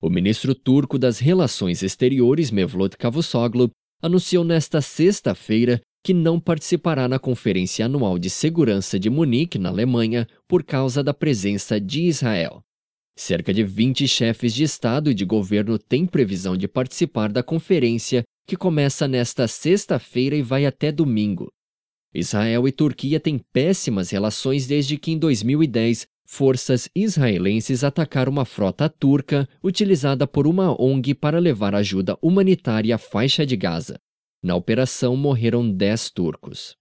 O ministro turco das Relações Exteriores, Mevlut Cavusoglu, anunciou nesta sexta-feira que não participará na Conferência Anual de Segurança de Munique, na Alemanha, por causa da presença de Israel. Cerca de 20 chefes de Estado e de governo têm previsão de participar da conferência, que começa nesta sexta-feira e vai até domingo. Israel e Turquia têm péssimas relações desde que, em 2010, forças israelenses atacaram uma frota turca utilizada por uma ONG para levar ajuda humanitária à faixa de Gaza. Na operação morreram 10 turcos.